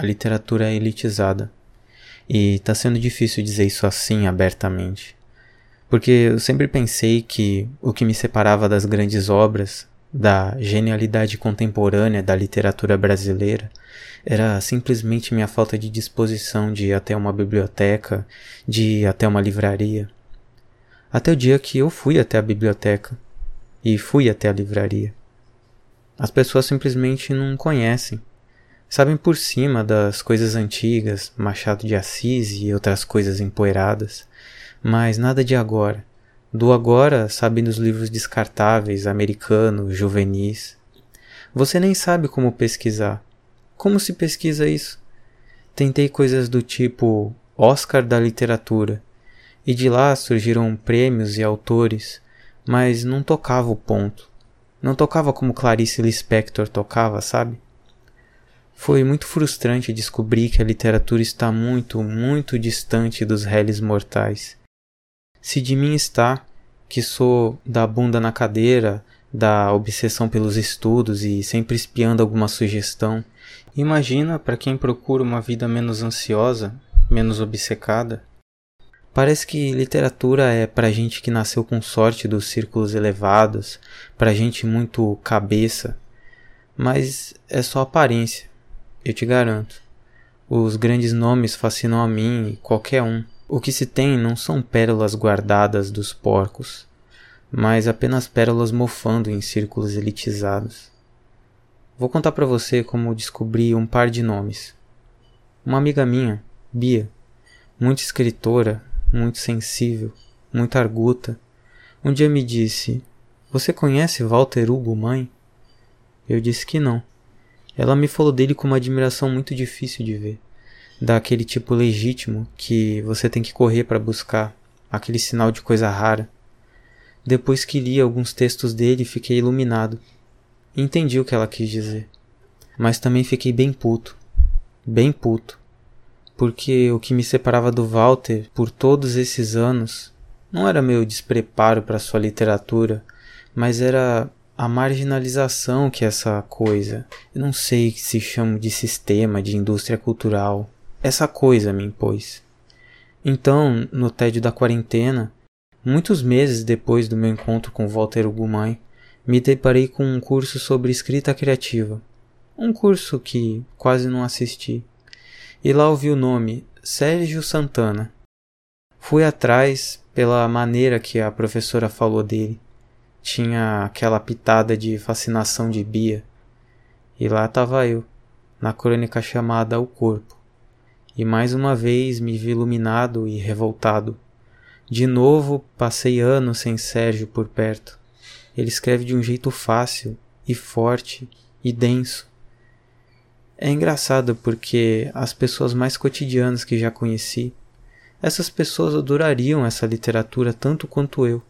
a literatura é elitizada. E está sendo difícil dizer isso assim abertamente. Porque eu sempre pensei que o que me separava das grandes obras, da genialidade contemporânea da literatura brasileira, era simplesmente minha falta de disposição de ir até uma biblioteca, de ir até uma livraria. Até o dia que eu fui até a biblioteca e fui até a livraria. As pessoas simplesmente não conhecem. Sabem por cima das coisas antigas, Machado de Assis e outras coisas empoeiradas, mas nada de agora. Do agora sabem dos livros descartáveis, americanos, juvenis. Você nem sabe como pesquisar. Como se pesquisa isso? Tentei coisas do tipo Oscar da literatura, e de lá surgiram prêmios e autores, mas não tocava o ponto. Não tocava como Clarice Lispector tocava, sabe? Foi muito frustrante descobrir que a literatura está muito, muito distante dos réis mortais. Se de mim está, que sou da bunda na cadeira, da obsessão pelos estudos e sempre espiando alguma sugestão, Imagina para quem procura uma vida menos ansiosa, menos obcecada. Parece que literatura é para gente que nasceu com sorte dos círculos elevados, para gente muito cabeça, mas é só aparência, eu te garanto. Os grandes nomes fascinam a mim e qualquer um. O que se tem não são pérolas guardadas dos porcos, mas apenas pérolas mofando em círculos elitizados. Vou contar para você como descobri um par de nomes. Uma amiga minha, Bia, muito escritora, muito sensível, muito arguta, um dia me disse: Você conhece Walter Hugo Mãe? Eu disse que não. Ela me falou dele com uma admiração muito difícil de ver. Daquele tipo legítimo que você tem que correr para buscar, aquele sinal de coisa rara. Depois que li alguns textos dele, fiquei iluminado Entendi o que ela quis dizer. Mas também fiquei bem puto. Bem puto. Porque o que me separava do Walter por todos esses anos não era meu despreparo para sua literatura, mas era a marginalização que essa coisa, eu não sei que se chama de sistema, de indústria cultural, essa coisa me impôs. Então, no tédio da quarentena, muitos meses depois do meu encontro com Walter Ugumai, me deparei com um curso sobre escrita criativa. Um curso que quase não assisti. E lá ouvi o nome Sérgio Santana. Fui atrás pela maneira que a professora falou dele. Tinha aquela pitada de fascinação de Bia. E lá estava eu, na crônica chamada O Corpo. E mais uma vez me vi iluminado e revoltado. De novo passei anos sem Sérgio por perto. Ele escreve de um jeito fácil e forte e denso. É engraçado porque as pessoas mais cotidianas que já conheci, essas pessoas adorariam essa literatura tanto quanto eu,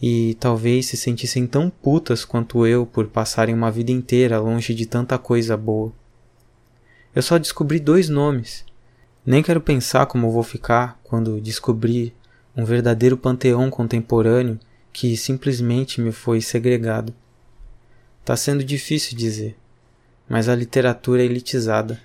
e talvez se sentissem tão putas quanto eu por passarem uma vida inteira longe de tanta coisa boa. Eu só descobri dois nomes. Nem quero pensar como vou ficar quando descobrir um verdadeiro panteão contemporâneo que simplesmente me foi segregado. Tá sendo difícil dizer, mas a literatura é elitizada.